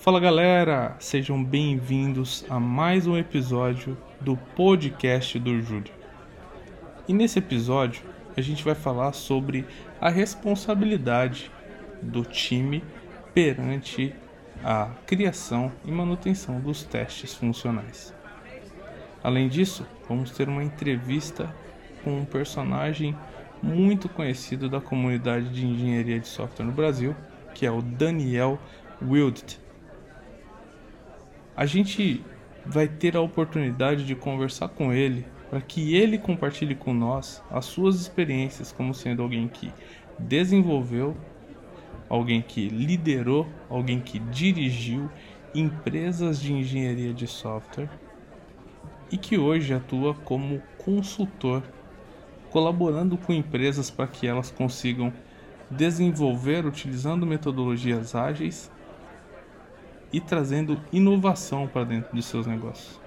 Fala galera, sejam bem-vindos a mais um episódio do podcast do Júlio. E nesse episódio a gente vai falar sobre a responsabilidade do time perante a criação e manutenção dos testes funcionais. Além disso, vamos ter uma entrevista com um personagem muito conhecido da comunidade de engenharia de software no Brasil, que é o Daniel Wildt a gente vai ter a oportunidade de conversar com ele para que ele compartilhe com nós as suas experiências como sendo alguém que desenvolveu, alguém que liderou, alguém que dirigiu empresas de engenharia de software e que hoje atua como consultor, colaborando com empresas para que elas consigam desenvolver utilizando metodologias ágeis e trazendo inovação para dentro de seus negócios.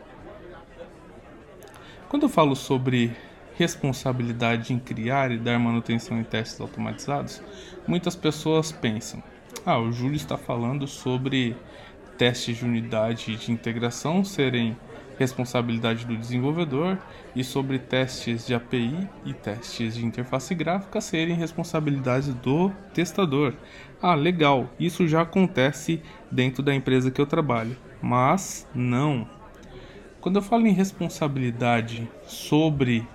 Quando eu falo sobre responsabilidade em criar e dar manutenção em testes automatizados, muitas pessoas pensam: ah, o Júlio está falando sobre testes de unidade de integração serem responsabilidade do desenvolvedor e sobre testes de API e testes de interface gráfica serem responsabilidade do testador. Ah, legal, isso já acontece dentro da empresa que eu trabalho, mas não. Quando eu falo em responsabilidade sobre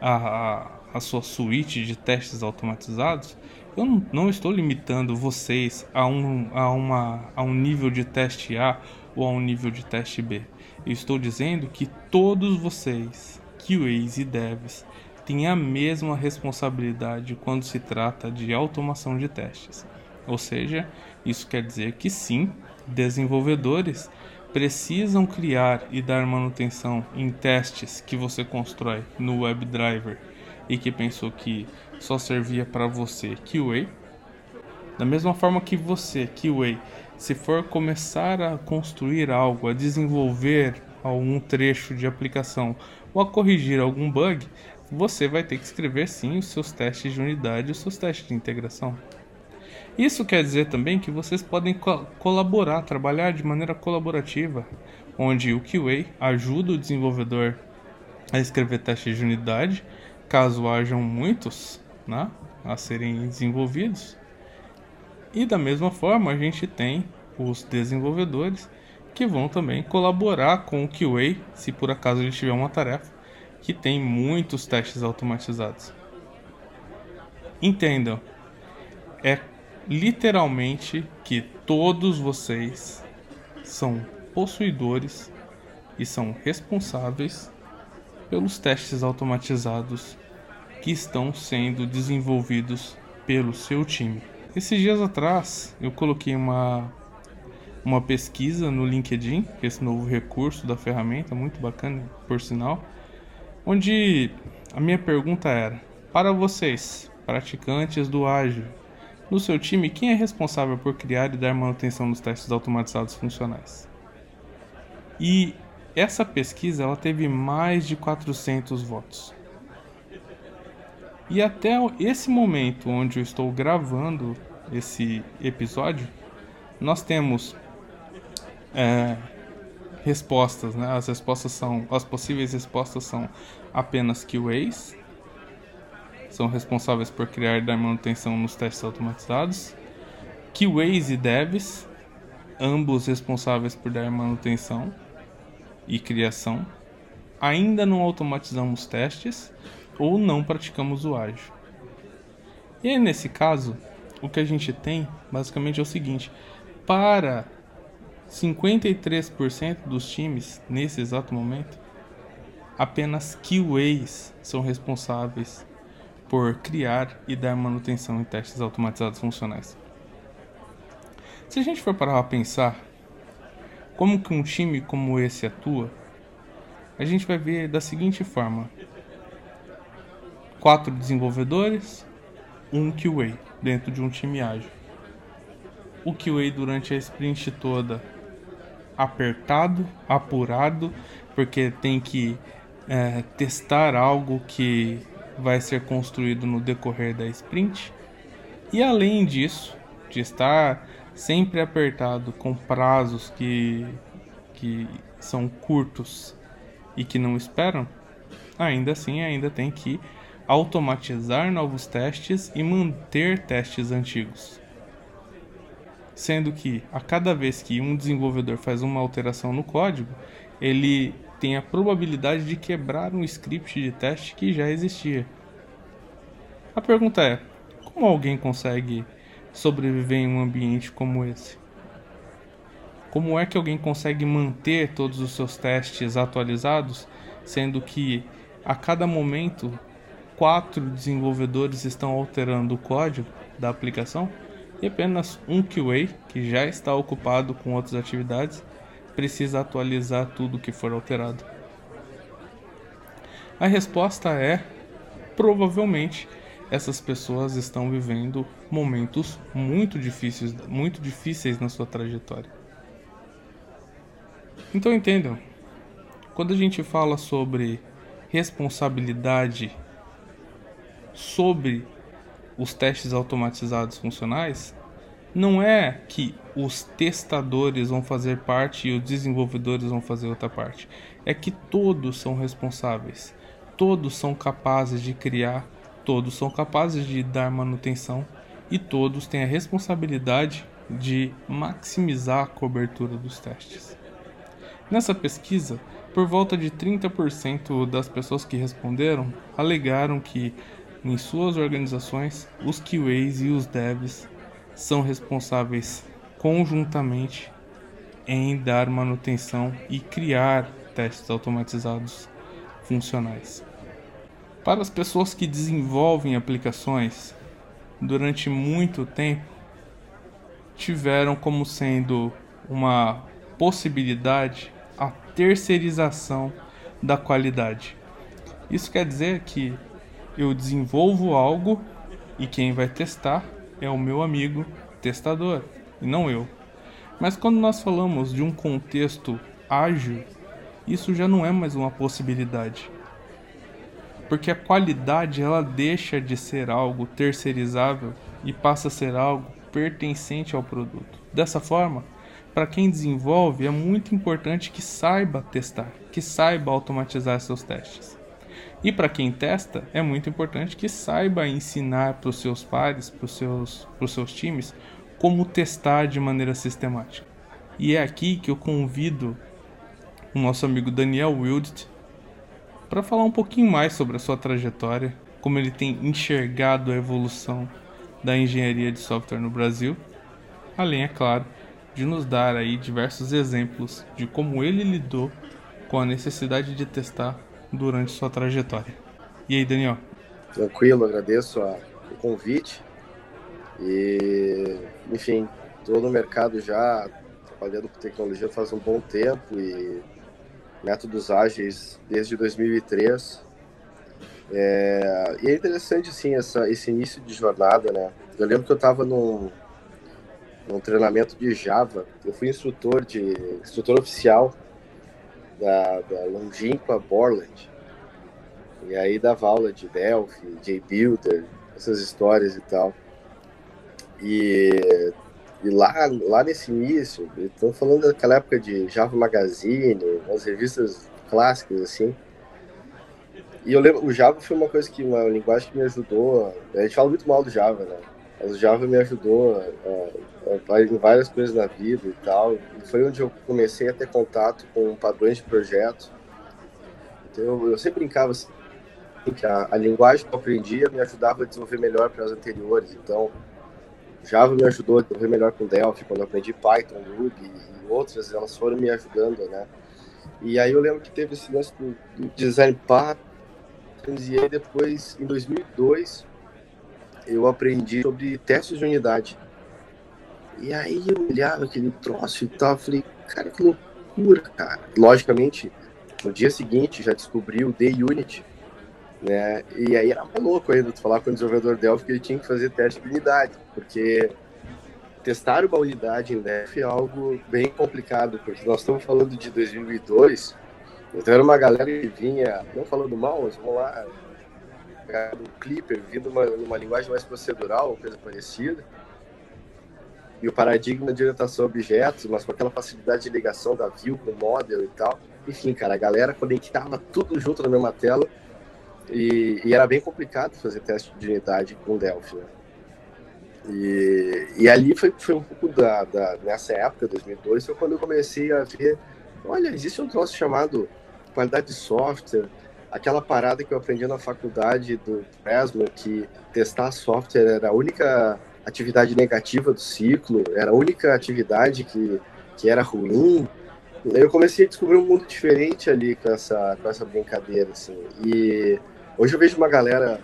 a, a, sua suíte de testes automatizados, eu não, não estou limitando vocês a um, a, uma, a um nível de teste A ou a um nível de teste B. Eu estou dizendo que todos vocês, QAs e devs, têm a mesma responsabilidade quando se trata de automação de testes. Ou seja, isso quer dizer que sim, desenvolvedores precisam criar e dar manutenção em testes que você constrói no WebDriver e que pensou que só servia para você QA. Da mesma forma que você, QA, se for começar a construir algo, a desenvolver algum trecho de aplicação ou a corrigir algum bug, você vai ter que escrever sim os seus testes de unidade e os seus testes de integração. Isso quer dizer também que vocês podem co colaborar, trabalhar de maneira colaborativa, onde o QA ajuda o desenvolvedor a escrever testes de unidade, caso hajam muitos né, a serem desenvolvidos, e da mesma forma, a gente tem os desenvolvedores que vão também colaborar com o QA, se por acaso ele tiver uma tarefa que tem muitos testes automatizados. Entendam, é literalmente que todos vocês são possuidores e são responsáveis pelos testes automatizados que estão sendo desenvolvidos pelo seu time. Esses dias atrás eu coloquei uma, uma pesquisa no LinkedIn, esse novo recurso da ferramenta, muito bacana por sinal, onde a minha pergunta era: para vocês, praticantes do ágil, no seu time, quem é responsável por criar e dar manutenção dos testes automatizados funcionais? E essa pesquisa ela teve mais de 400 votos. E até esse momento onde eu estou gravando esse episódio, nós temos é, respostas, né? As respostas são, as possíveis respostas são apenas QAs, são responsáveis por criar e dar manutenção nos testes automatizados, QAs e devs, ambos responsáveis por dar manutenção e criação. Ainda não automatizamos testes ou não praticamos o ágil. E aí, nesse caso, o que a gente tem basicamente é o seguinte: para 53% dos times nesse exato momento, apenas QAs são responsáveis por criar e dar manutenção em testes automatizados funcionais. Se a gente for parar a pensar como que um time como esse atua, a gente vai ver da seguinte forma: quatro desenvolvedores, um QA dentro de um time ágil. O QA durante a sprint toda apertado, apurado, porque tem que é, testar algo que vai ser construído no decorrer da sprint. E além disso, de estar sempre apertado, com prazos que, que são curtos e que não esperam, ainda assim ainda tem que automatizar novos testes e manter testes antigos. Sendo que a cada vez que um desenvolvedor faz uma alteração no código, ele tem a probabilidade de quebrar um script de teste que já existia. A pergunta é: como alguém consegue sobreviver em um ambiente como esse? Como é que alguém consegue manter todos os seus testes atualizados, sendo que a cada momento quatro desenvolvedores estão alterando o código da aplicação e apenas um QA, que já está ocupado com outras atividades, precisa atualizar tudo que for alterado? A resposta é provavelmente essas pessoas estão vivendo momentos muito difíceis, muito difíceis na sua trajetória. Então entendam, quando a gente fala sobre responsabilidade sobre os testes automatizados funcionais, não é que os testadores vão fazer parte e os desenvolvedores vão fazer outra parte. É que todos são responsáveis. Todos são capazes de criar todos são capazes de dar manutenção e todos têm a responsabilidade de maximizar a cobertura dos testes. Nessa pesquisa, por volta de 30% das pessoas que responderam alegaram que em suas organizações os QAs e os devs são responsáveis conjuntamente em dar manutenção e criar testes automatizados funcionais. Para as pessoas que desenvolvem aplicações, durante muito tempo tiveram como sendo uma possibilidade a terceirização da qualidade. Isso quer dizer que eu desenvolvo algo e quem vai testar é o meu amigo testador e não eu. Mas quando nós falamos de um contexto ágil, isso já não é mais uma possibilidade porque a qualidade ela deixa de ser algo terceirizável e passa a ser algo pertencente ao produto. Dessa forma, para quem desenvolve é muito importante que saiba testar, que saiba automatizar seus testes. E para quem testa, é muito importante que saiba ensinar para os seus pares, para os seus, os seus times, como testar de maneira sistemática. E é aqui que eu convido o nosso amigo Daniel Wildt para falar um pouquinho mais sobre a sua trajetória, como ele tem enxergado a evolução da engenharia de software no Brasil, além, é claro, de nos dar aí diversos exemplos de como ele lidou com a necessidade de testar durante sua trajetória. E aí, Daniel? Tranquilo, agradeço a, o convite. E, enfim, estou no mercado já trabalhando com tecnologia faz um bom tempo e métodos ágeis desde 2003. É, e é interessante, sim, essa, esse início de jornada, né? Eu lembro que eu estava num, num treinamento de Java. Eu fui instrutor de instrutor oficial da, da Longínqua Borland. E aí dava aula de Delphi, JBuilder, essas histórias e tal. E e lá, lá nesse início, estão falando daquela época de Java Magazine, as revistas clássicas, assim. E eu lembro, o Java foi uma coisa que, uma linguagem que me ajudou. A gente fala muito mal do Java, né? O Java me ajudou em várias coisas na vida e tal. E foi onde eu comecei a ter contato com padrões de projeto. Então eu, eu sempre brincava assim, que a, a linguagem que eu aprendia me ajudava a desenvolver melhor para as anteriores. Então, Java me ajudou a desenvolver melhor com Delphi, quando eu aprendi Python, Ruby e outras, elas foram me ajudando, né? E aí eu lembro que teve esse lance do, do design patterns e aí depois, em 2002, eu aprendi sobre testes de unidade. E aí eu olhava aquele troço e tal, falei, cara, que loucura, cara. Logicamente, no dia seguinte já descobri o D-Unit, né? E aí era louco ainda tu falar com o desenvolvedor Delphi que ele tinha que fazer teste de unidade, porque testar uma unidade em Delphi é algo bem complicado, porque nós estamos falando de 2002, então era uma galera que vinha, não falando mal, mas vamos lá, do Clipper, vindo uma, uma linguagem mais procedural, coisa parecida. e o paradigma de orientação a objetos, mas com aquela facilidade de ligação da view com o model e tal. Enfim, cara, a galera conectava tudo junto na mesma tela e, e era bem complicado fazer teste de unidade com Delphi, né? E, e ali foi, foi um pouco da, da, nessa época, 2002, foi quando eu comecei a ver, olha, existe um troço chamado qualidade de software, aquela parada que eu aprendi na faculdade do Fresno, que testar software era a única atividade negativa do ciclo, era a única atividade que, que era ruim. Eu comecei a descobrir um mundo diferente ali com essa, com essa brincadeira, assim. E hoje eu vejo uma galera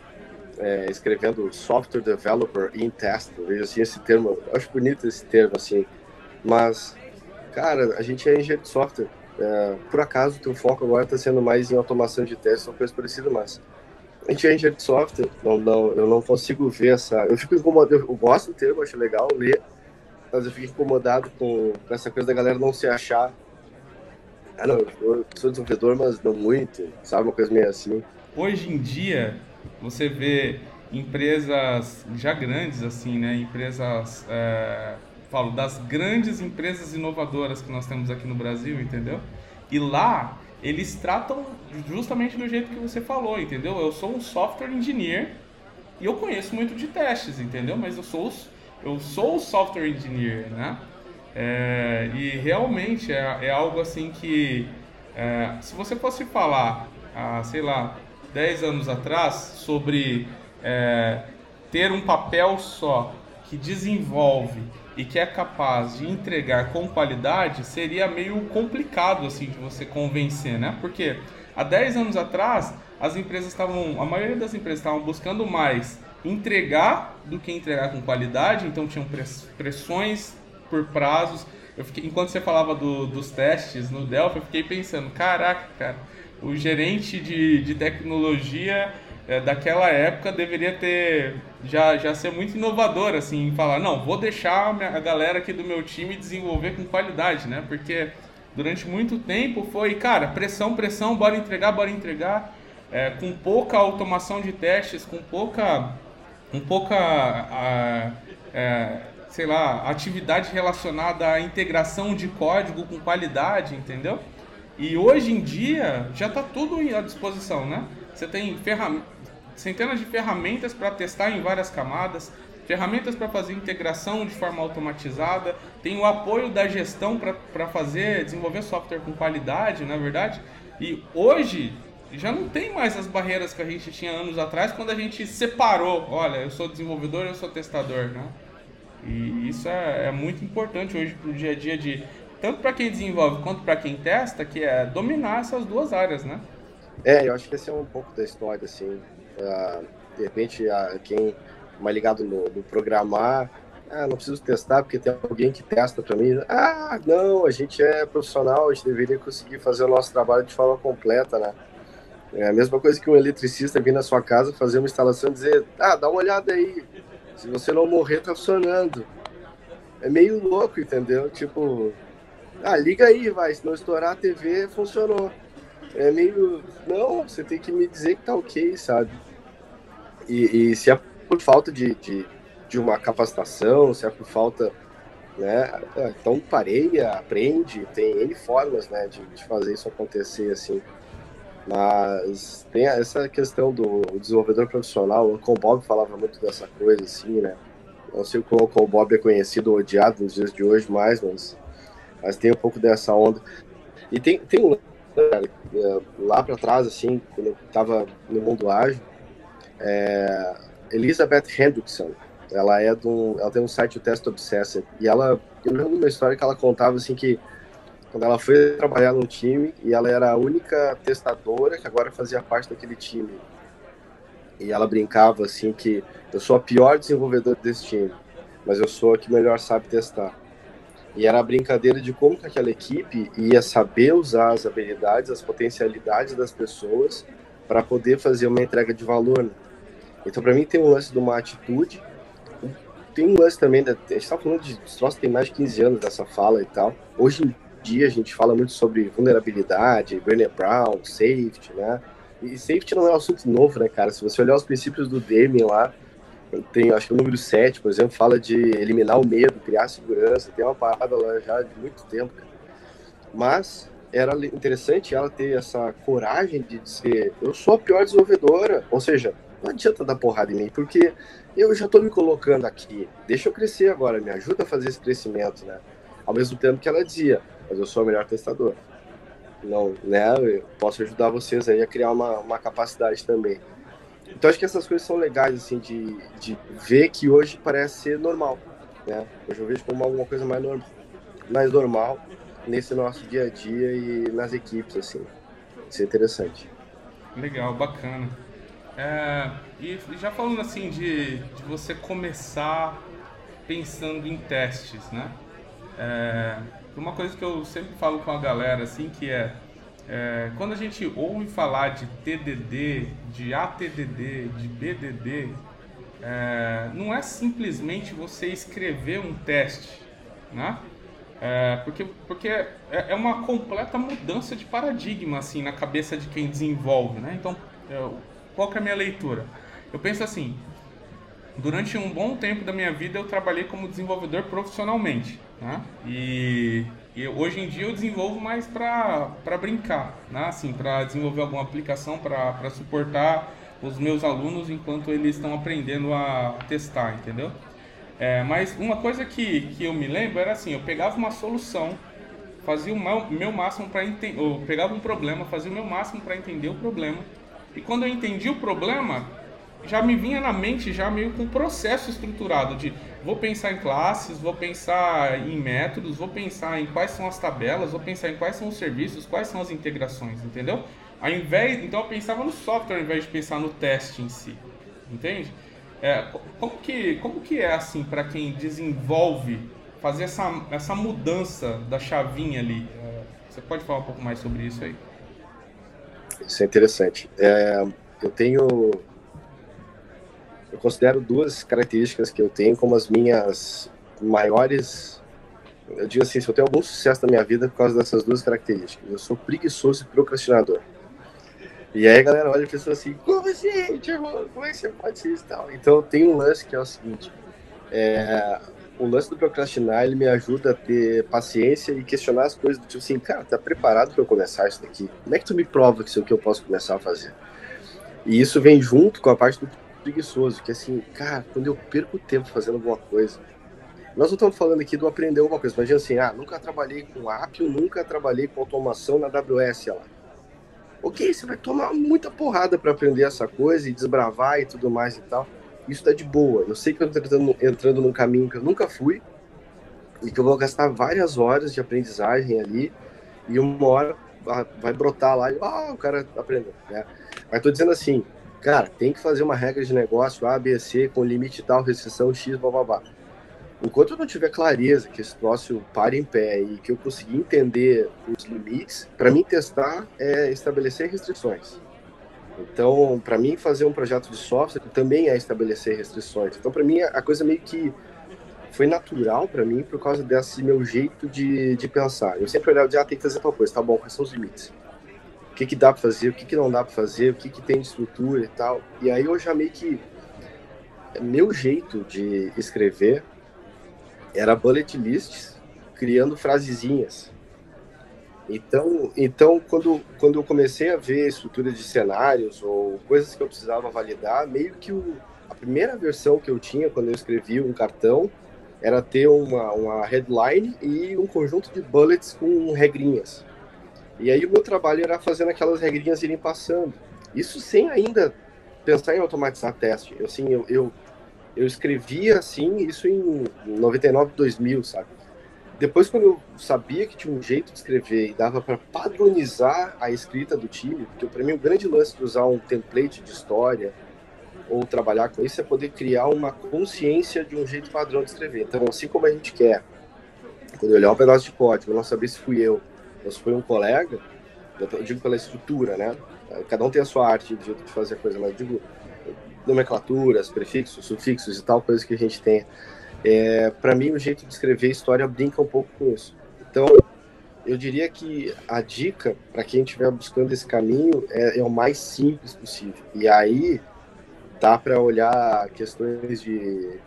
é, escrevendo software developer in test, eu vejo assim esse termo, acho bonito esse termo, assim. Mas, cara, a gente é engenheiro de software. É, por acaso, o teu foco agora está sendo mais em automação de testes ou coisa parecida, mas a gente é engenheiro de software, não, não, eu não consigo ver essa. Eu fico incomodado, eu gosto do termo, acho legal ler, mas eu fico incomodado com, com essa coisa da galera não se achar. Ah, não, eu sou desenvolvedor, mas não muito, sabe? Uma coisa meio assim. Hoje em dia, você vê empresas já grandes, assim, né? Empresas. É, falo das grandes empresas inovadoras que nós temos aqui no Brasil, entendeu? E lá eles tratam justamente do jeito que você falou, entendeu? Eu sou um software engineer e eu conheço muito de testes, entendeu? Mas eu sou, eu sou software engineer, né? É, e realmente é, é, algo assim que, é, se você fosse falar, ah, sei lá, 10 anos atrás, sobre é, ter um papel só que desenvolve e que é capaz de entregar com qualidade, seria meio complicado assim de você convencer, né? Porque há 10 anos atrás, as empresas estavam, a maioria das empresas estavam buscando mais entregar do que entregar com qualidade, então tinham pressões por prazos. Eu fiquei, enquanto você falava do, dos testes no Delphi, eu fiquei pensando, caraca, cara, o gerente de, de tecnologia é, daquela época deveria ter já, já ser muito inovador assim, falar, não, vou deixar a galera aqui do meu time desenvolver com qualidade, né? Porque durante muito tempo foi, cara, pressão, pressão, bora entregar, bora entregar, é, com pouca automação de testes, com pouca, com pouca, a, é, sei lá, atividade relacionada à integração de código com qualidade, entendeu? E hoje em dia já está tudo à disposição, né? Você tem centenas de ferramentas para testar em várias camadas, ferramentas para fazer integração de forma automatizada, tem o apoio da gestão para fazer, desenvolver software com qualidade, na é verdade. E hoje já não tem mais as barreiras que a gente tinha anos atrás quando a gente separou, olha, eu sou desenvolvedor, eu sou testador, né? E isso é, é muito importante hoje para o dia a dia de tanto para quem desenvolve quanto para quem testa, que é dominar essas duas áreas, né? É, eu acho que esse é um pouco da história, assim. Uh, de repente, uh, quem é mais ligado no, no programar, ah, não preciso testar porque tem alguém que testa para mim. Ah, não, a gente é profissional, a gente deveria conseguir fazer o nosso trabalho de forma completa, né? É a mesma coisa que um eletricista vir na sua casa fazer uma instalação e dizer, ah, dá uma olhada aí, se você não morrer, tá funcionando. É meio louco, entendeu? Tipo, ah, liga aí, vai, se não estourar a TV, funcionou é meio. Não, você tem que me dizer que tá ok, sabe? E, e se é por falta de, de, de, uma capacitação, se é por falta. Né? É, então parei, aprende, tem N formas né, de, de fazer isso acontecer assim. Mas tem essa questão do desenvolvedor profissional, o Uncle Bob falava muito dessa coisa, assim, né? Não sei como o Uncle Bob é conhecido ou odiado nos dias de hoje mais, mas, mas tem um pouco dessa onda. E tem, tem um é, lá para trás, assim, quando eu estava no mundo ágil, é, Elizabeth Hendrickson, ela é do, ela tem um site o Test Obsessed e ela, eu lembro uma história que ela contava assim que quando ela foi trabalhar num time e ela era a única testadora que agora fazia parte daquele time e ela brincava assim que eu sou a pior desenvolvedora desse time, mas eu sou a que melhor sabe testar. E era a brincadeira de como que aquela equipe ia saber usar as habilidades, as potencialidades das pessoas para poder fazer uma entrega de valor. Né? Então, para mim, tem um lance de uma atitude. Tem um lance também, a gente está falando de troço tem mais de 15 anos dessa fala e tal. Hoje em dia, a gente fala muito sobre vulnerabilidade, Brené Brown, safety, né? E safety não é um assunto novo, né, cara? Se você olhar os princípios do Deming lá, tem, acho que o número 7, por exemplo, fala de eliminar o medo, criar segurança, tem uma parada lá já de muito tempo. Mas era interessante ela ter essa coragem de dizer, eu sou a pior desenvolvedora, ou seja, não adianta dar porrada em mim, porque eu já estou me colocando aqui, deixa eu crescer agora, me ajuda a fazer esse crescimento, né? Ao mesmo tempo que ela dizia, mas eu sou a melhor testadora. Não, né? Eu posso ajudar vocês aí a criar uma, uma capacidade também. Então acho que essas coisas são legais, assim, de, de ver que hoje parece ser normal, né? Hoje eu vejo como alguma coisa mais, norm mais normal nesse nosso dia a dia e nas equipes, assim. Isso é interessante. Legal, bacana. É, e já falando assim de, de você começar pensando em testes, né? É, uma coisa que eu sempre falo com a galera, assim, que é é, quando a gente ouve falar de TDD, de ATDD, de BDD, é, não é simplesmente você escrever um teste, né? É, porque porque é, é, uma completa mudança de paradigma assim na cabeça de quem desenvolve, né? Então, é, qual que é a minha leitura? Eu penso assim, durante um bom tempo da minha vida eu trabalhei como desenvolvedor profissionalmente, né? E e hoje em dia eu desenvolvo mais para brincar, né? assim, para desenvolver alguma aplicação para suportar os meus alunos enquanto eles estão aprendendo a testar, entendeu? É, mas uma coisa que, que eu me lembro era assim, eu pegava uma solução, fazia o meu, meu máximo para entender, eu pegava um problema, fazia o meu máximo para entender o problema, e quando eu entendi o problema, já me vinha na mente já meio com um processo estruturado de vou pensar em classes, vou pensar em métodos, vou pensar em quais são as tabelas, vou pensar em quais são os serviços, quais são as integrações, entendeu? Ao invés, então eu pensava no software ao invés de pensar no teste em si, entende? É, como que como que é assim para quem desenvolve fazer essa essa mudança da chavinha ali? Você pode falar um pouco mais sobre isso aí? Isso é interessante. É, eu tenho eu considero duas características que eu tenho como as minhas maiores. Eu digo assim, se eu tenho algum sucesso na minha vida é por causa dessas duas características. Eu sou preguiçoso e procrastinador. E aí a galera olha e pensa assim, como assim, Tiago? Como é que você pode ser isso tal? Então tem um lance que é o seguinte, é, o lance do procrastinar, ele me ajuda a ter paciência e questionar as coisas do tipo assim, cara, tá preparado para eu começar isso daqui? Como é que tu me prova que isso aqui eu posso começar a fazer? E isso vem junto com a parte do preguiçoso, que assim, cara, quando eu perco tempo fazendo alguma coisa, nós não estamos falando aqui do aprender alguma coisa, imagina assim, ah, nunca trabalhei com app, eu nunca trabalhei com automação na AWS lá. Ok, você vai tomar muita porrada para aprender essa coisa e desbravar e tudo mais e tal. Isso tá de boa. Eu sei que eu estou entrando, entrando num caminho que eu nunca fui e que eu vou gastar várias horas de aprendizagem ali e uma hora vai brotar lá e ah, o cara aprendeu. Né? Mas tô dizendo assim, cara, tem que fazer uma regra de negócio A, B, C, com limite tal, restrição X, blá, blá, blá. Enquanto eu não tiver clareza que esse troço pare em pé e que eu conseguir entender os limites, para mim testar é estabelecer restrições. Então, para mim fazer um projeto de software também é estabelecer restrições. Então, para mim a coisa meio que foi natural para mim por causa desse meu jeito de, de pensar. Eu sempre olhava de, ah, tem que fazer tal coisa, tá bom, quais são os limites? O que, que dá para fazer, o que, que não dá para fazer, o que, que tem de estrutura e tal. E aí eu já meio que. Meu jeito de escrever era bullet lists, criando frasezinhas. Então, então quando, quando eu comecei a ver estrutura de cenários ou coisas que eu precisava validar, meio que o, a primeira versão que eu tinha quando eu escrevi um cartão era ter uma, uma headline e um conjunto de bullets com regrinhas. E aí o meu trabalho era fazendo aquelas regrinhas irem passando. Isso sem ainda pensar em automatizar teste. Eu, assim, eu, eu, eu escrevia assim, isso em 99, 2000, sabe? Depois, quando eu sabia que tinha um jeito de escrever e dava para padronizar a escrita do time, porque para mim o grande lance de usar um template de história ou trabalhar com isso é poder criar uma consciência de um jeito padrão de escrever. Então, assim como a gente quer, quando eu olhar um pedaço de código, eu não saber se fui eu, se foi um colega, eu digo pela estrutura, né? Cada um tem a sua arte de, fazer a coisa, mas digo nomenclaturas, prefixos, sufixos e tal, coisas que a gente tem. É, para mim, o jeito de escrever história brinca um pouco com isso. Então, eu diria que a dica para quem estiver buscando esse caminho é, é, o mais simples possível. E aí botar para olhar questões de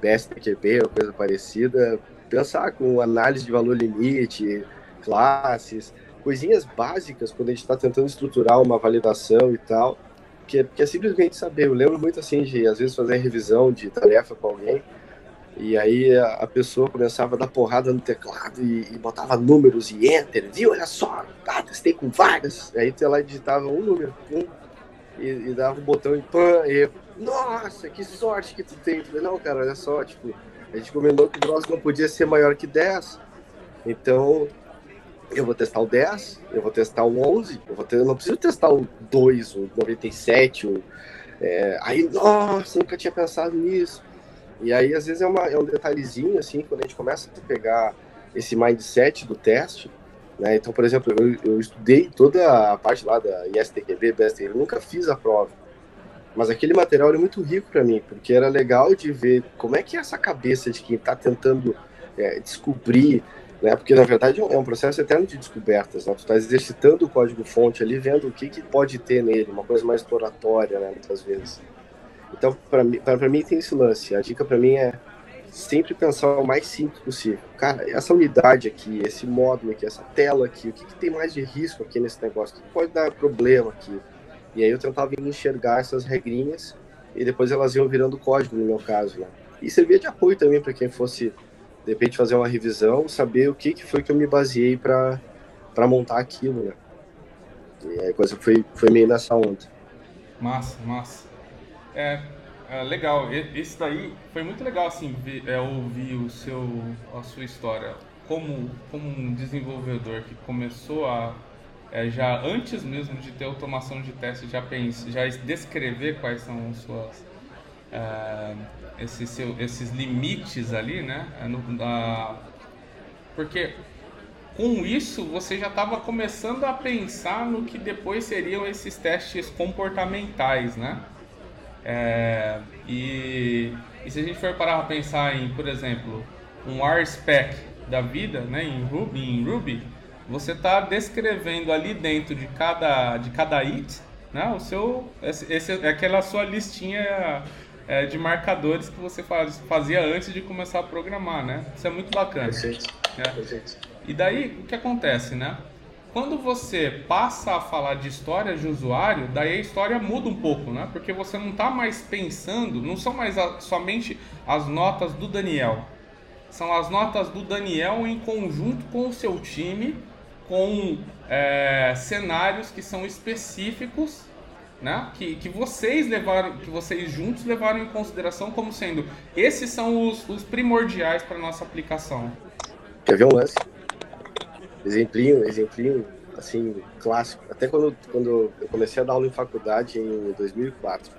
BSTQB ou coisa parecida, pensar com análise de valor limite, classes, coisinhas básicas quando a gente está tentando estruturar uma validação e tal, que é, que é simplesmente saber. Eu lembro muito assim de às vezes fazer revisão de tarefa com alguém e aí a, a pessoa começava a dar porrada no teclado e, e, botava números e enter, viu? Olha só, ah, testei com várias. Aí tu lá digitava um número, um, e, e, dava um botão e pã, e nossa, que sorte que tu tem. Falei, não, cara, olha só, tipo, a gente combinou que o troço não podia ser maior que 10. Então, eu vou testar o 10, eu vou testar o 11, eu, vou ter, eu não preciso testar o 2, o 97, o, é, aí, nossa, nunca tinha pensado nisso. E aí, às vezes, é, uma, é um detalhezinho, assim, quando a gente começa a pegar esse mindset do teste, né? Então, por exemplo, eu, eu estudei toda a parte lá da ISTQB, BSTQB, eu nunca fiz a prova. Mas aquele material era muito rico para mim, porque era legal de ver como é que é essa cabeça de quem está tentando é, descobrir, né? Porque na verdade é um processo eterno de descobertas, né? Tu está exercitando o código-fonte ali, vendo o que, que pode ter nele, uma coisa mais exploratória, né? Muitas vezes. Então, para mim, mim tem esse lance. A dica para mim é sempre pensar o mais simples possível. Cara, essa unidade aqui, esse módulo aqui, essa tela aqui, o que, que tem mais de risco aqui nesse negócio? O que pode dar problema aqui? E aí eu tentava enxergar essas regrinhas e depois elas iam virando código no meu caso, né? E servia de apoio também para quem fosse, de repente, fazer uma revisão, saber o que, que foi que eu me baseei para montar aquilo, né? E a coisa foi, foi meio nessa onda. Massa, massa. É, é, legal. Esse daí foi muito legal assim ver, é, ouvir o seu, a sua história como, como um desenvolvedor que começou a é, já antes mesmo de ter automação de teste já pense, já descrever quais são as suas é, esses, seu, esses limites ali, né? É no, a, porque com isso você já estava começando a pensar no que depois seriam esses testes comportamentais, né? É, e, e, se a gente for parar para pensar em, por exemplo, um RSpec da vida, né, em Ruby, em Ruby você está descrevendo ali dentro de cada, de cada it, né, o seu, esse, esse, aquela sua listinha é, de marcadores que você faz, fazia antes de começar a programar, né? Isso é muito bacana. Perfeito. É. Perfeito. E daí, o que acontece, né? Quando você passa a falar de história de usuário, daí a história muda um pouco, né? Porque você não está mais pensando, não são mais a, somente as notas do Daniel. São as notas do Daniel em conjunto com o seu time, com é, cenários que são específicos, né? Que, que vocês levaram, que vocês juntos levaram em consideração como sendo esses são os, os primordiais para nossa aplicação. Quer ver um lance? exemplinho, exemplinho, assim, clássico. Até quando, quando eu comecei a dar aula em faculdade em 2004.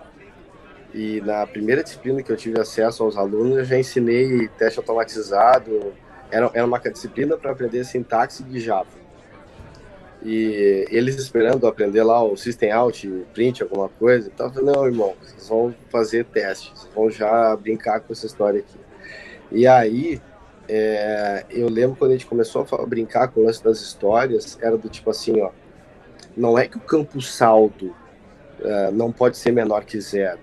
E na primeira disciplina que eu tive acesso aos alunos, eu já ensinei teste automatizado. Era, era uma disciplina para aprender sintaxe de Java. E eles esperando aprender lá o System Out, print, alguma coisa. Eu falei, não, irmão, vocês vão fazer testes, vão já brincar com essa história aqui. E aí, é, eu lembro quando a gente começou a brincar com o lance das histórias, era do tipo assim, ó, não é que o campo saldo uh, não pode ser menor que zero,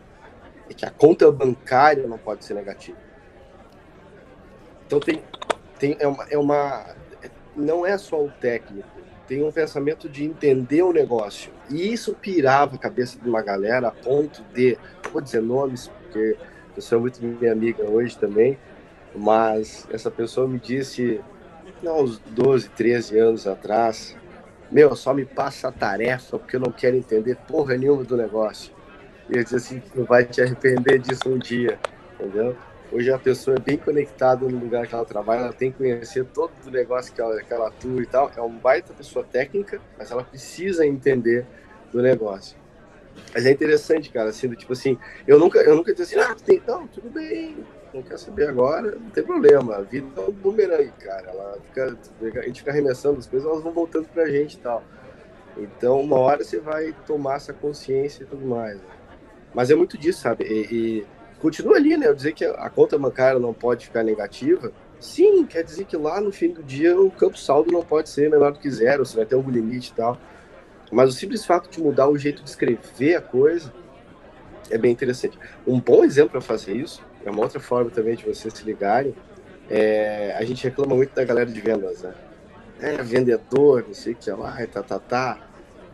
é que a conta bancária não pode ser negativa. Então tem, tem é uma, é uma não é só o técnico, tem um pensamento de entender o negócio. E isso pirava a cabeça de uma galera a ponto de, vou dizer nomes, porque eu sou muito minha amiga hoje também, mas essa pessoa me disse, não, uns 12, 13 anos atrás, meu, só me passa a tarefa porque eu não quero entender porra nenhuma do negócio. E eu disse assim, tu vai te arrepender disso um dia, entendeu? Hoje a pessoa é bem conectada no lugar que ela trabalha, ela tem que conhecer todo o negócio que ela, que ela atua e tal. É uma baita pessoa técnica, mas ela precisa entender do negócio. Mas é interessante, cara, assim, tipo assim, eu nunca, eu nunca disse assim, ah, tem, não, tudo bem, não quer saber agora, não tem problema. A vida é um bumerangue, cara. Ela fica, a gente fica arremessando as coisas, elas vão voltando pra gente e tal. Então, uma hora você vai tomar essa consciência e tudo mais. Né? Mas é muito disso, sabe? E, e, continua ali, né? Eu dizer que a conta bancária não pode ficar negativa. Sim, quer dizer que lá no fim do dia o campo saldo não pode ser menor do que zero, você vai ter algum limite e tal. Mas o simples fato de mudar o jeito de escrever a coisa é bem interessante. Um bom exemplo para fazer isso, é uma outra forma também de vocês se ligarem, é, a gente reclama muito da galera de vendas, né? É, vendedor, não sei o que lá, tá, tá, tá.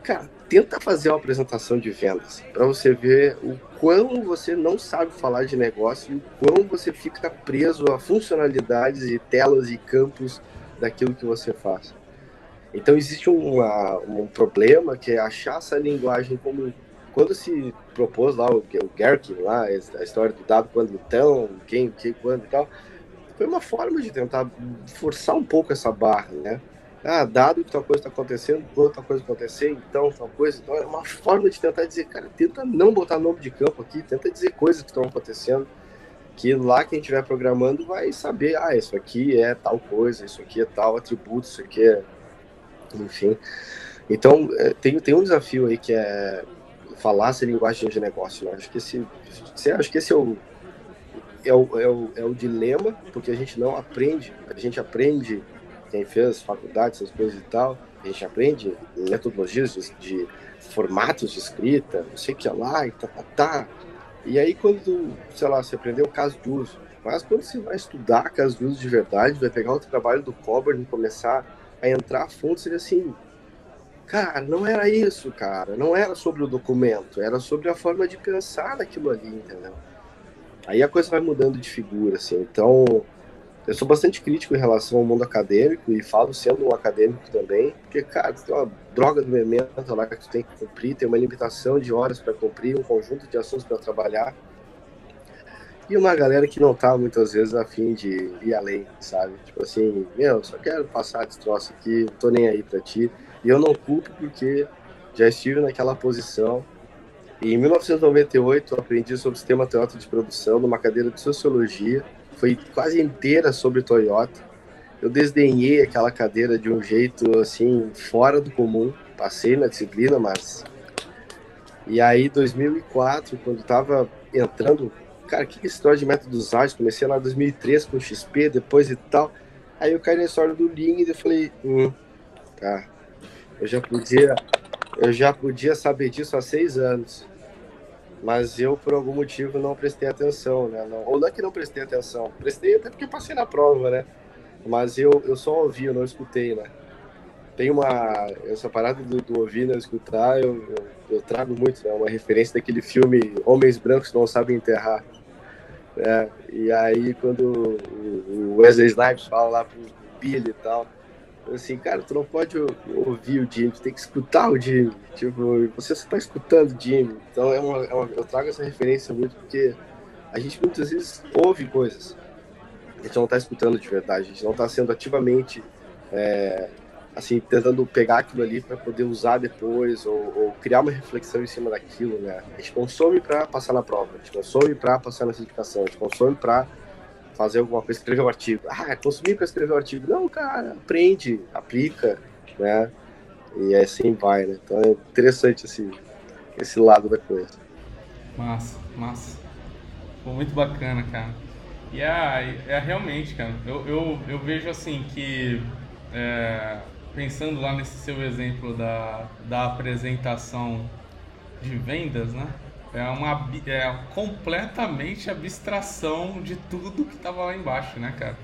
Cara, tenta fazer uma apresentação de vendas para você ver o quão você não sabe falar de negócio e o quão você fica preso a funcionalidades e telas e campos daquilo que você faz. Então existe uma, um problema que é achar essa linguagem como quando se propôs lá o, o Gherkin lá a história do dado quando então quem que quando e tal foi uma forma de tentar forçar um pouco essa barra né ah, dado que tal coisa está acontecendo, tal coisa acontecer, então tal coisa. Então é uma forma de tentar dizer, cara, tenta não botar nome de campo aqui, tenta dizer coisas que estão acontecendo, que lá quem estiver programando vai saber, ah, isso aqui é tal coisa, isso aqui é tal atributo, isso aqui é. Enfim. Então, é, tem, tem um desafio aí que é falar essa linguagem de negócio. Né? Acho que esse, acho que esse é o, é o, é, o, é o dilema, porque a gente não aprende, a gente aprende quem fez faculdade, essas coisas e tal, a gente aprende metodologias de, de formatos de escrita, não sei o que lá, e tá, tá, tá. E aí quando, sei lá, você aprendeu o caso de uso, mas quando você vai estudar caso de uso de verdade, vai pegar o trabalho do Coburn e começar a entrar a fundo, seria assim, cara, não era isso, cara, não era sobre o documento, era sobre a forma de pensar daquilo ali, entendeu? Aí a coisa vai mudando de figura, assim, então eu sou bastante crítico em relação ao mundo acadêmico e falo sendo um acadêmico também, porque, cara, tem uma droga do memento lá que tu tem que cumprir, tem uma limitação de horas para cumprir, um conjunto de assuntos para trabalhar. E uma galera que não tá muitas vezes a fim de ir além, sabe? Tipo assim, meu, só quero passar esse aqui, não tô nem aí para ti. E eu não culpo porque já estive naquela posição. E em 1998 eu aprendi sobre o sistema Toyota de produção numa cadeira de sociologia foi quase inteira sobre Toyota. Eu desdenhei aquela cadeira de um jeito assim fora do comum. Passei na disciplina, mas e aí 2004, quando tava entrando, cara, que história de métodos ágeis, comecei lá em 2003 com XP, depois e tal. Aí eu caí na história do Lean e eu falei, hum, tá. Eu já podia, eu já podia saber disso há seis anos mas eu por algum motivo não prestei atenção, né? Não, ou não é que não prestei atenção, prestei até porque passei na prova, né? Mas eu, eu só ouvi, eu não escutei, né? Tem uma essa parada do, do ouvir não escutar, eu, eu, eu, trago muito, né? Uma referência daquele filme Homens Brancos Não Sabem Enterrar. Né? E aí quando o Wesley Snipes fala lá pro Billy e tal, assim, cara, tu não pode ouvir o Jimmy, tu tem que escutar o Jimmy. Tipo, você só tá escutando o Jimmy. Então é uma, é uma, eu trago essa referência muito porque a gente muitas vezes ouve coisas. A gente não tá escutando de verdade, a gente não tá sendo ativamente é, assim, tentando pegar aquilo ali para poder usar depois ou, ou, criar uma reflexão em cima daquilo, né? A gente consome para passar na prova, a gente consome para passar na certificação, a gente consome para fazer alguma coisa, escrever um artigo. Ah, consumir para escrever um artigo. Não, cara, aprende, aplica, né? E assim vai, né? Então é interessante esse, esse lado da coisa. Massa, massa. Foi muito bacana, cara. E é, é realmente, cara, eu, eu, eu vejo assim que, é, pensando lá nesse seu exemplo da, da apresentação de vendas, né? É uma é completamente abstração de tudo que estava lá embaixo, né, cara?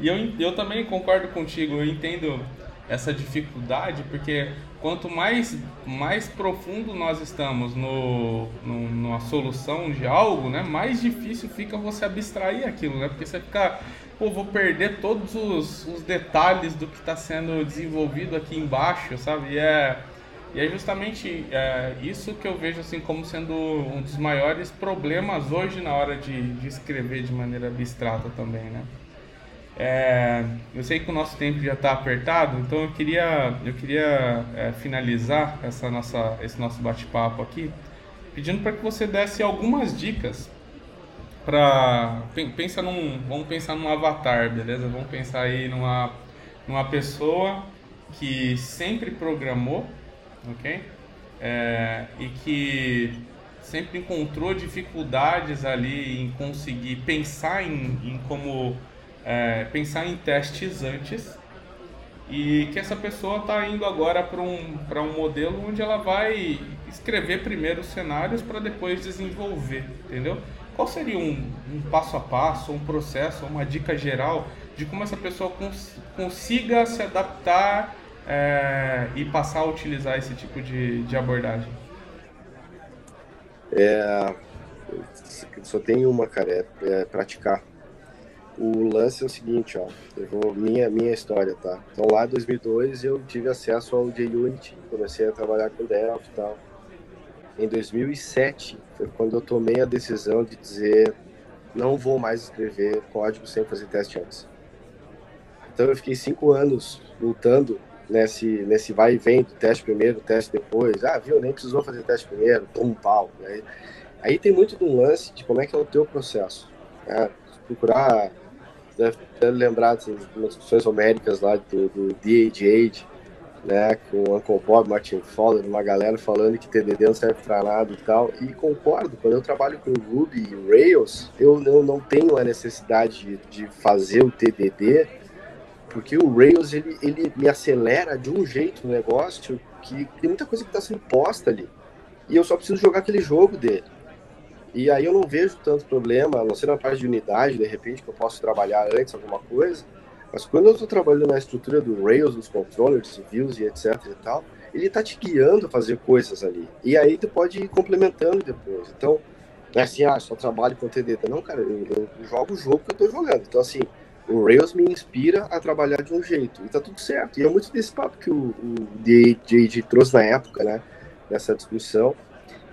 E eu, eu também concordo contigo, eu entendo essa dificuldade, porque quanto mais, mais profundo nós estamos no, no, numa solução de algo, né, mais difícil fica você abstrair aquilo, né? Porque você fica, pô, vou perder todos os, os detalhes do que está sendo desenvolvido aqui embaixo, sabe? E é e é justamente é, isso que eu vejo assim como sendo um dos maiores problemas hoje na hora de, de escrever de maneira abstrata também, né? É, eu sei que o nosso tempo já está apertado, então eu queria, eu queria é, finalizar essa nossa, esse nosso bate-papo aqui, pedindo para que você desse algumas dicas para pensa num, vamos pensar num avatar, beleza? Vamos pensar aí numa, numa pessoa que sempre programou ok? É, e que sempre encontrou dificuldades ali em conseguir pensar em, em como é, pensar em testes antes e que essa pessoa está indo agora para um, um modelo onde ela vai escrever primeiro os cenários para depois desenvolver, entendeu? Qual seria um, um, passo a passo, um processo, uma dica geral de como essa pessoa cons consiga se adaptar é, e passar a utilizar esse tipo de, de abordagem? É, só tem uma, cara, é, é, praticar. O lance é o seguinte, ó, eu vou, minha, minha história, tá? Então lá em 2002 eu tive acesso ao JUnity, comecei a trabalhar com Delphi e tal. Em 2007 foi quando eu tomei a decisão de dizer não vou mais escrever código sem fazer teste antes. Então eu fiquei cinco anos lutando nesse, nesse vai e vem teste primeiro, teste depois. Ah, viu, nem precisou fazer teste primeiro, toma um pau. Né? Aí tem muito do lance de como é que é o teu processo. Né? Procurar, deve lembrar das discussões homéricas lá do, do DH8, né, com o Uncle Bob, Martin Fowler, uma galera falando que TDD não serve para nada e tal. E concordo, quando eu trabalho com Ruby e Rails, eu, eu não tenho a necessidade de, de fazer o TDD porque o Rails ele, ele me acelera de um jeito o negócio que tem muita coisa que está sendo posta ali. E eu só preciso jogar aquele jogo dele. E aí eu não vejo tanto problema, a não ser na parte de unidade, de repente, que eu posso trabalhar antes alguma coisa. Mas quando eu estou trabalhando na estrutura do Rails, dos controllers, views e etc e tal, ele está te guiando a fazer coisas ali. E aí tu pode ir complementando depois. Então, não é assim, ah, só trabalho com TDD. Não, cara, eu, eu jogo o jogo que eu estou jogando. Então, assim, o Rails me inspira a trabalhar de um jeito. E tá tudo certo. E é muito desse papo que o, o DJ trouxe na época, né? Nessa discussão.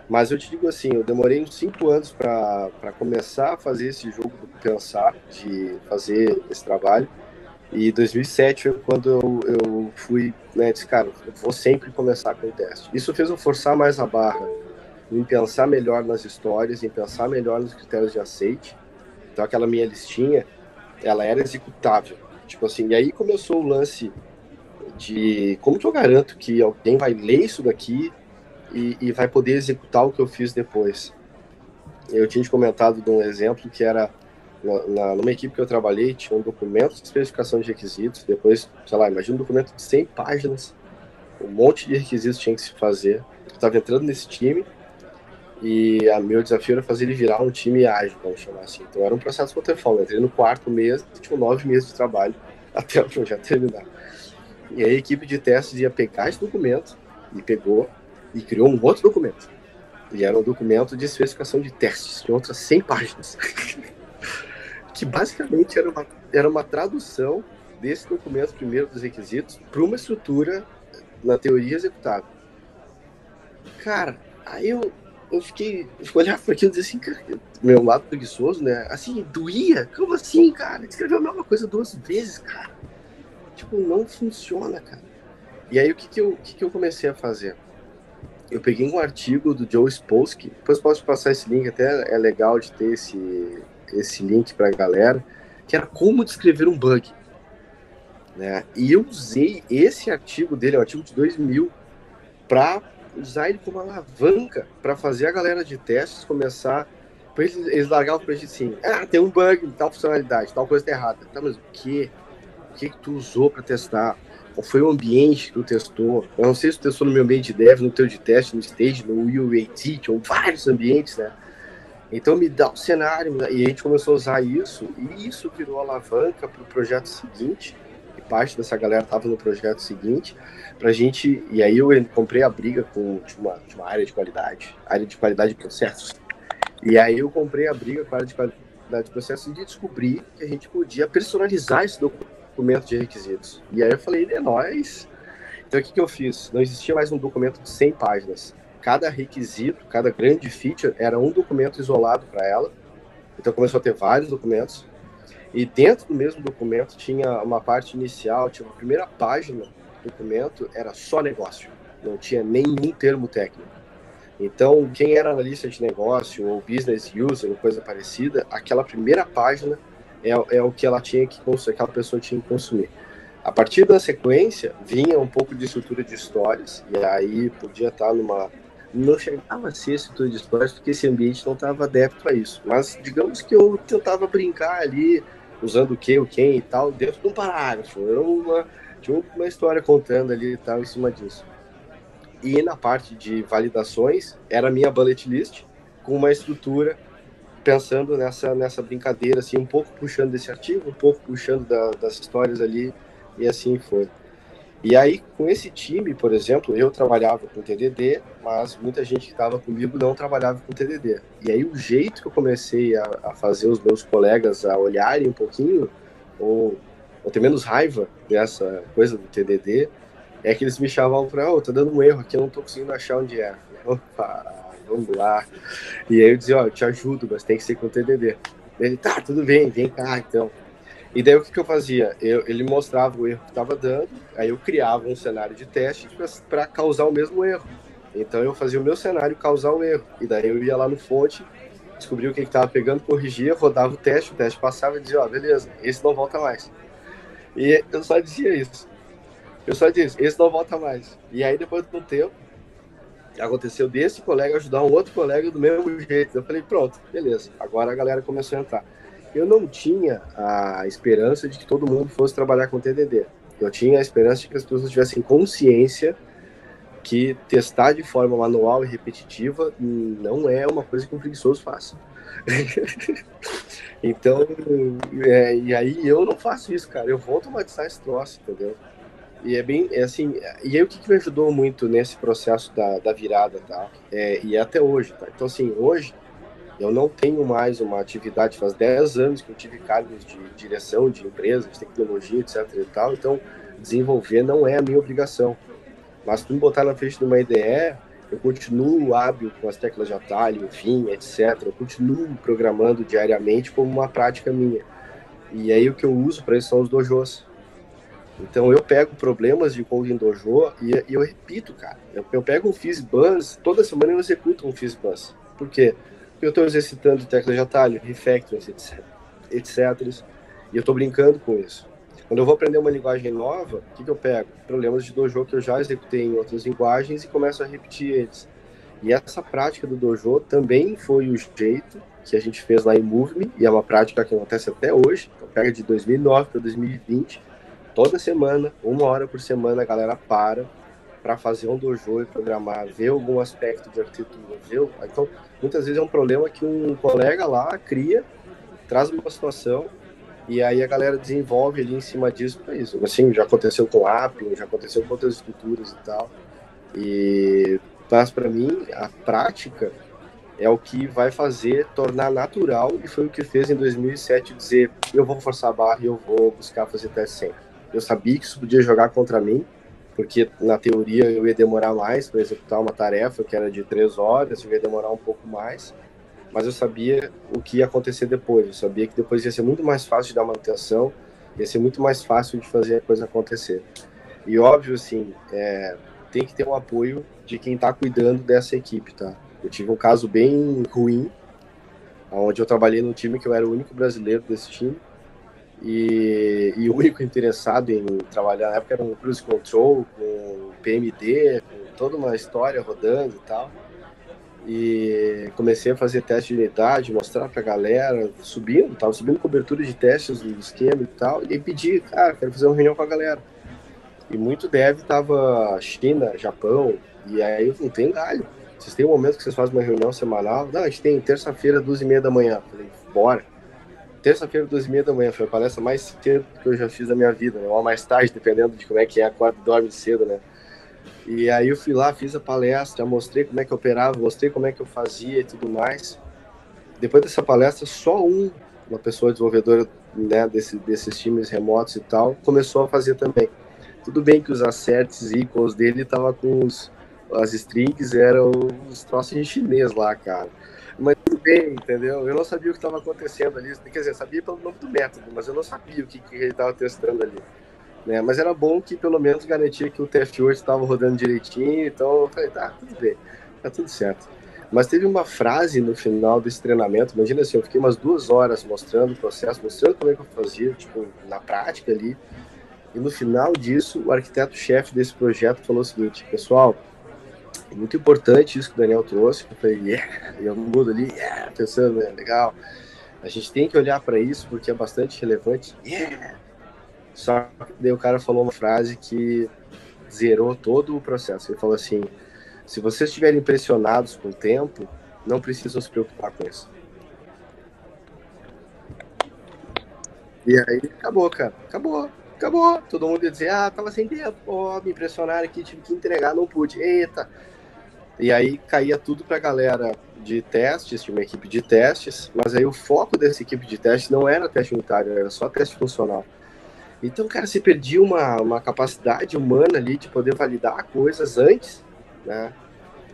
Mas eu te digo assim, eu demorei uns cinco anos para começar a fazer esse jogo do pensar, de fazer esse trabalho. E 2007 foi quando eu, eu fui, né, disse, cara, eu vou sempre começar com o teste. Isso fez eu forçar mais a barra em pensar melhor nas histórias, em pensar melhor nos critérios de aceite. Então aquela minha listinha, ela era executável. Tipo assim, e aí começou o lance de como que eu garanto que alguém vai ler isso daqui e, e vai poder executar o que eu fiz depois. Eu tinha te comentado de um exemplo que era na, numa equipe que eu trabalhei, tinha um documento de especificação de requisitos, depois, sei lá, imagina um documento de 100 páginas, um monte de requisitos tinha que se fazer. Estava entrando nesse time, e a meu desafio era fazer ele virar um time ágil, vamos chamar assim. Então era um processo waterfall. Eu entrei no quarto mês, tinha nove meses de trabalho até o projeto terminar. E aí a equipe de testes ia pegar esse documento, e pegou, e criou um outro documento. E era um documento de especificação de testes, de outras 100 páginas. que basicamente era uma, era uma tradução desse documento primeiro dos requisitos para uma estrutura na teoria executável. Cara, aí eu eu fiquei, eu olhava para aquilo e assim, cara, meu lado preguiçoso, né? Assim, doía? Como assim, cara? Escreveu a mesma coisa duas vezes, cara. Tipo, não funciona, cara. E aí, o que que eu, que que eu comecei a fazer? Eu peguei um artigo do Joe Spolsky, depois posso passar esse link, até é legal de ter esse, esse link a galera, que era como descrever um bug. Né? E eu usei esse artigo dele, é um artigo de 2000, para usar ele como alavanca para fazer a galera de testes começar. Eles, eles largavam pra gente assim: ah, tem um bug, tal funcionalidade, tal coisa tá errada. Tá, mas o que? O que, que tu usou para testar? Qual foi o ambiente que tu testou? Eu não sei se tu testou no meu ambiente de dev, no teu de teste, no stage, no UAT, ou vários ambientes, né? Então me dá um cenário, e a gente começou a usar isso, e isso virou alavanca para o projeto seguinte, parte dessa galera estava no projeto seguinte, pra gente. E aí eu comprei a briga com de uma, de uma área de qualidade, área de qualidade de processos. E aí eu comprei a briga com a área de qualidade de processos e descobri que a gente podia personalizar esse documento de requisitos. E aí eu falei, é nóis. Então o que, que eu fiz? Não existia mais um documento de 100 páginas. Cada requisito, cada grande feature era um documento isolado para ela. Então começou a ter vários documentos. E dentro do mesmo documento tinha uma parte inicial, tinha uma primeira página documento era só negócio, não tinha nenhum termo técnico. Então, quem era analista de negócio ou business user ou coisa parecida, aquela primeira página é, é o que ela tinha que consumir, aquela pessoa tinha que consumir. A partir da sequência, vinha um pouco de estrutura de histórias, e aí podia estar numa. Não chegava a ser estrutura de histórias, porque esse ambiente não estava adepto a isso. Mas digamos que eu tentava brincar ali, usando o que, o quem e tal, dentro de um parágrafo. Era uma, tinha uma história contando ali e tal em cima disso. e na parte de validações era a minha bullet list com uma estrutura pensando nessa nessa brincadeira assim um pouco puxando desse artigo um pouco puxando da, das histórias ali e assim foi e aí com esse time por exemplo eu trabalhava com TDD mas muita gente que estava comigo não trabalhava com TDD e aí o jeito que eu comecei a, a fazer os meus colegas a olharem um pouquinho ou, ou ter menos raiva dessa coisa do TDD é que eles me chamavam para, oh, tá dando um erro aqui, eu não tô conseguindo achar onde é. Opa, vamos lá. E aí eu dizia, ó, oh, eu te ajudo, mas tem que ser com o TDD. Ele, tá, tudo bem, vem cá, então. E daí o que, que eu fazia? Eu, ele mostrava o erro que estava dando, aí eu criava um cenário de teste para causar o mesmo erro. Então eu fazia o meu cenário causar o erro. E daí eu ia lá no fonte, descobria o que estava pegando, corrigia, rodava o teste, o teste passava e dizia, ó, beleza, esse não volta mais. E eu só dizia isso. Eu só disse, esse não volta mais. E aí, depois de um tempo, aconteceu desse colega ajudar um outro colega do mesmo jeito. Eu falei, pronto, beleza. Agora a galera começou a entrar. Eu não tinha a esperança de que todo mundo fosse trabalhar com TDD. Eu tinha a esperança de que as pessoas tivessem consciência que testar de forma manual e repetitiva não é uma coisa que um preguiçoso faça. então, é, e aí eu não faço isso, cara. Eu vou automatizar esse troço, entendeu? E é bem, é assim, e aí o que, que me ajudou muito nesse processo da, da virada, tá? É, e é até hoje, tá? Então, assim, hoje eu não tenho mais uma atividade, faz 10 anos que eu tive cargos de direção de empresas, de tecnologia, etc e tal, então desenvolver não é a minha obrigação. Mas tu me botar na frente de uma IDE, eu continuo hábil com as teclas de atalho, enfim, etc. Eu continuo programando diariamente como uma prática minha. E aí o que eu uso para isso são os dojos. Então eu pego problemas de Code Dojo e, e, eu repito, cara. Eu, eu pego um Fizzbuzz, toda semana eu executo um Fizzbuzz. Por quê? Porque eu estou exercitando teclas de atalho, refactors, etc, etc. E eu estou brincando com isso. Quando eu vou aprender uma linguagem nova, o que, que eu pego? Problemas de dojo que eu já executei em outras linguagens e começo a repetir eles. E essa prática do dojo também foi o jeito que a gente fez lá em MoveMe, e é uma prática que acontece até hoje. Então, pega de 2009 para 2020 toda semana, uma hora por semana, a galera para para fazer um dojo e programar, ver algum aspecto de arquitetura, ver, então muitas vezes é um problema que um colega lá cria, traz uma situação e aí a galera desenvolve ali em cima disso para isso. Assim, já aconteceu com Appium, já aconteceu com outras estruturas e tal. E mas para mim a prática é o que vai fazer tornar natural e foi o que fez em 2007 dizer eu vou forçar a barra e eu vou buscar fazer teste sempre. Eu sabia que isso podia jogar contra mim, porque na teoria eu ia demorar mais para executar uma tarefa que era de três horas, eu ia demorar um pouco mais, mas eu sabia o que ia acontecer depois. Eu sabia que depois ia ser muito mais fácil de dar manutenção, ia ser muito mais fácil de fazer a coisa acontecer. E óbvio, assim, é, tem que ter um apoio de quem está cuidando dessa equipe, tá? Eu tive um caso bem ruim, onde eu trabalhei num time que eu era o único brasileiro desse time, e, e, o único interessado em trabalhar na época era um cruise control com PMD, com toda uma história rodando e tal. E comecei a fazer teste de unidade, mostrar pra galera, subindo, tava subindo cobertura de testes do esquema e tal, e pedi, cara, quero fazer uma reunião com a galera. E muito dev tava China, Japão, e aí eu não tenho galho. Vocês têm um momento que vocês fazem uma reunião semanal? Não, a gente tem terça-feira, duas e meia da manhã. Falei, bora terça-feira, duas e meia da manhã. Foi a palestra mais cedo que eu já fiz da minha vida, né? Ou mais tarde, dependendo de como é que é, acorda e dorme cedo, né? E aí eu fui lá, fiz a palestra, mostrei como é que eu operava, mostrei como é que eu fazia e tudo mais. Depois dessa palestra, só um, uma pessoa desenvolvedora né, desse, desses times remotos e tal, começou a fazer também. Tudo bem que os asserts e equals dele tava com os, as strings, eram os troços em chinês lá, cara mas tudo bem, entendeu? Eu não sabia o que estava acontecendo ali. Quer dizer, sabia pelo nome do método, mas eu não sabia o que, que ele estava testando ali. Né? Mas era bom que pelo menos garantia que o TF8 estava rodando direitinho, então eu falei, tá, tudo bem, tá tudo certo. Mas teve uma frase no final desse treinamento, imagina assim, eu fiquei umas duas horas mostrando o processo, mostrando como é que eu fazia, tipo, na prática ali, e no final disso, o arquiteto-chefe desse projeto falou o seguinte, pessoal, muito importante isso que o Daniel trouxe. Eu falei, yeah, eu mudo ali, yeah, pensando, é legal. A gente tem que olhar para isso porque é bastante relevante. Yeah. Só que daí o cara falou uma frase que zerou todo o processo. Ele falou assim: Se vocês estiverem impressionados com o tempo, não precisam se preocupar com isso. E aí acabou, cara. Acabou. Acabou. Todo mundo ia dizer, ah, tava sem tempo, oh, me impressionaram aqui, tive que entregar, não pude. Eita. E aí caía tudo pra galera de testes, de uma equipe de testes, mas aí o foco dessa equipe de testes não era teste unitário, era só teste funcional. Então, cara, se perdia uma, uma capacidade humana ali de poder validar coisas antes, né?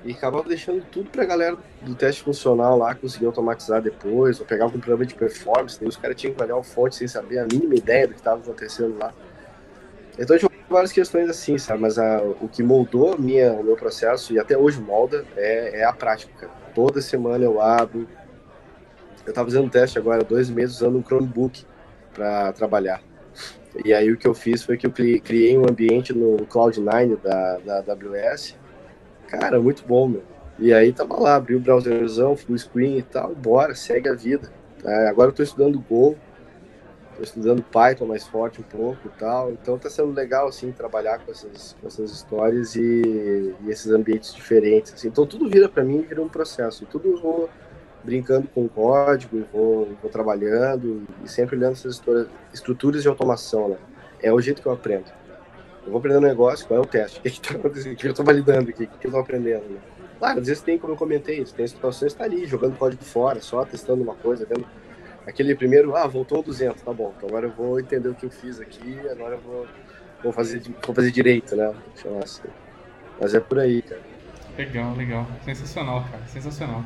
E acabava deixando tudo pra galera do teste funcional lá conseguir automatizar depois, ou pegar algum problema de performance. Daí os caras tinham que olhar o fonte sem saber a mínima ideia do que estava acontecendo lá. Então tinha várias questões assim, sabe? Mas a, o que moldou minha, o meu processo, e até hoje molda, é, é a prática. Toda semana eu abro. Eu estava fazendo um teste agora, dois meses, usando um Chromebook para trabalhar. E aí o que eu fiz foi que eu criei um ambiente no Cloud9 da, da AWS Cara, muito bom, meu. E aí tava lá, abri o browserzão, full screen e tal, bora, segue a vida. É, agora eu tô estudando Go, tô estudando Python mais forte um pouco e tal, então tá sendo legal, assim, trabalhar com essas, com essas histórias e, e esses ambientes diferentes, assim. Então tudo vira para mim, vira um processo, tudo eu vou brincando com o código, vou, vou trabalhando e sempre olhando essas estruturas de automação, né? É o jeito que eu aprendo. Eu vou aprender um negócio, qual é o teste? O que está acontecendo? O que eu estou validando aqui? O que eu estou aprendendo? Né? Claro, às vezes tem, como eu comentei, tem situações que está ali, jogando código fora, só testando uma coisa, vendo aquele primeiro, ah, voltou 200, tá bom, então agora eu vou entender o que eu fiz aqui, agora eu vou, vou, fazer, vou fazer direito, né? Assim. Mas é por aí, cara. Legal, legal. Sensacional, cara, sensacional.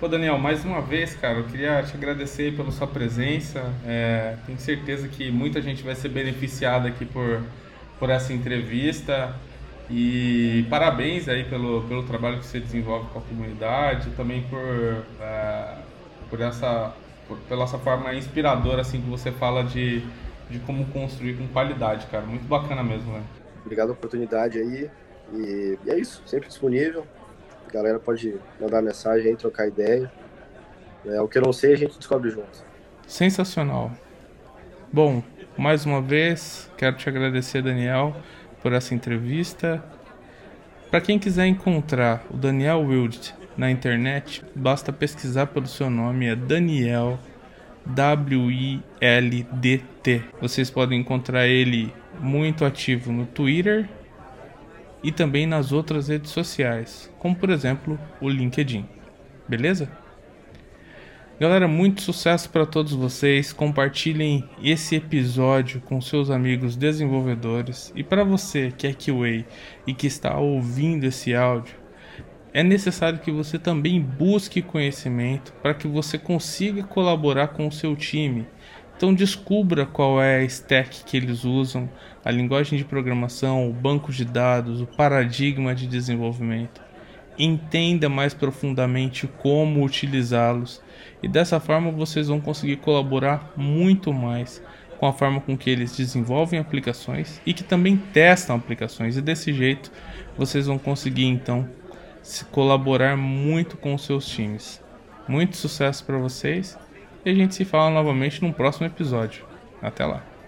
Pô, Daniel, mais uma vez, cara, eu queria te agradecer pela sua presença. É, tenho certeza que muita gente vai ser beneficiada aqui por por essa entrevista e parabéns aí pelo, pelo trabalho que você desenvolve com a comunidade, também por, é, por essa pela essa forma inspiradora assim que você fala de, de como construir com qualidade, cara. Muito bacana mesmo, né? Obrigado pela oportunidade aí. E, e é isso, sempre disponível. A galera pode mandar mensagem aí, trocar ideia. É, o que eu não sei, a gente descobre junto. Sensacional. Bom, mais uma vez, quero te agradecer, Daniel, por essa entrevista. Para quem quiser encontrar o Daniel Wild na internet, basta pesquisar pelo seu nome, é Daniel W-I-L-D-T. Vocês podem encontrar ele muito ativo no Twitter e também nas outras redes sociais, como por exemplo o LinkedIn. Beleza? Galera, muito sucesso para todos vocês. Compartilhem esse episódio com seus amigos desenvolvedores. E para você que é QA e que está ouvindo esse áudio, é necessário que você também busque conhecimento para que você consiga colaborar com o seu time. Então descubra qual é a stack que eles usam, a linguagem de programação, o banco de dados, o paradigma de desenvolvimento. Entenda mais profundamente como utilizá-los e dessa forma vocês vão conseguir colaborar muito mais com a forma com que eles desenvolvem aplicações e que também testam aplicações e desse jeito vocês vão conseguir então se colaborar muito com os seus times. Muito sucesso para vocês e a gente se fala novamente no próximo episódio. Até lá.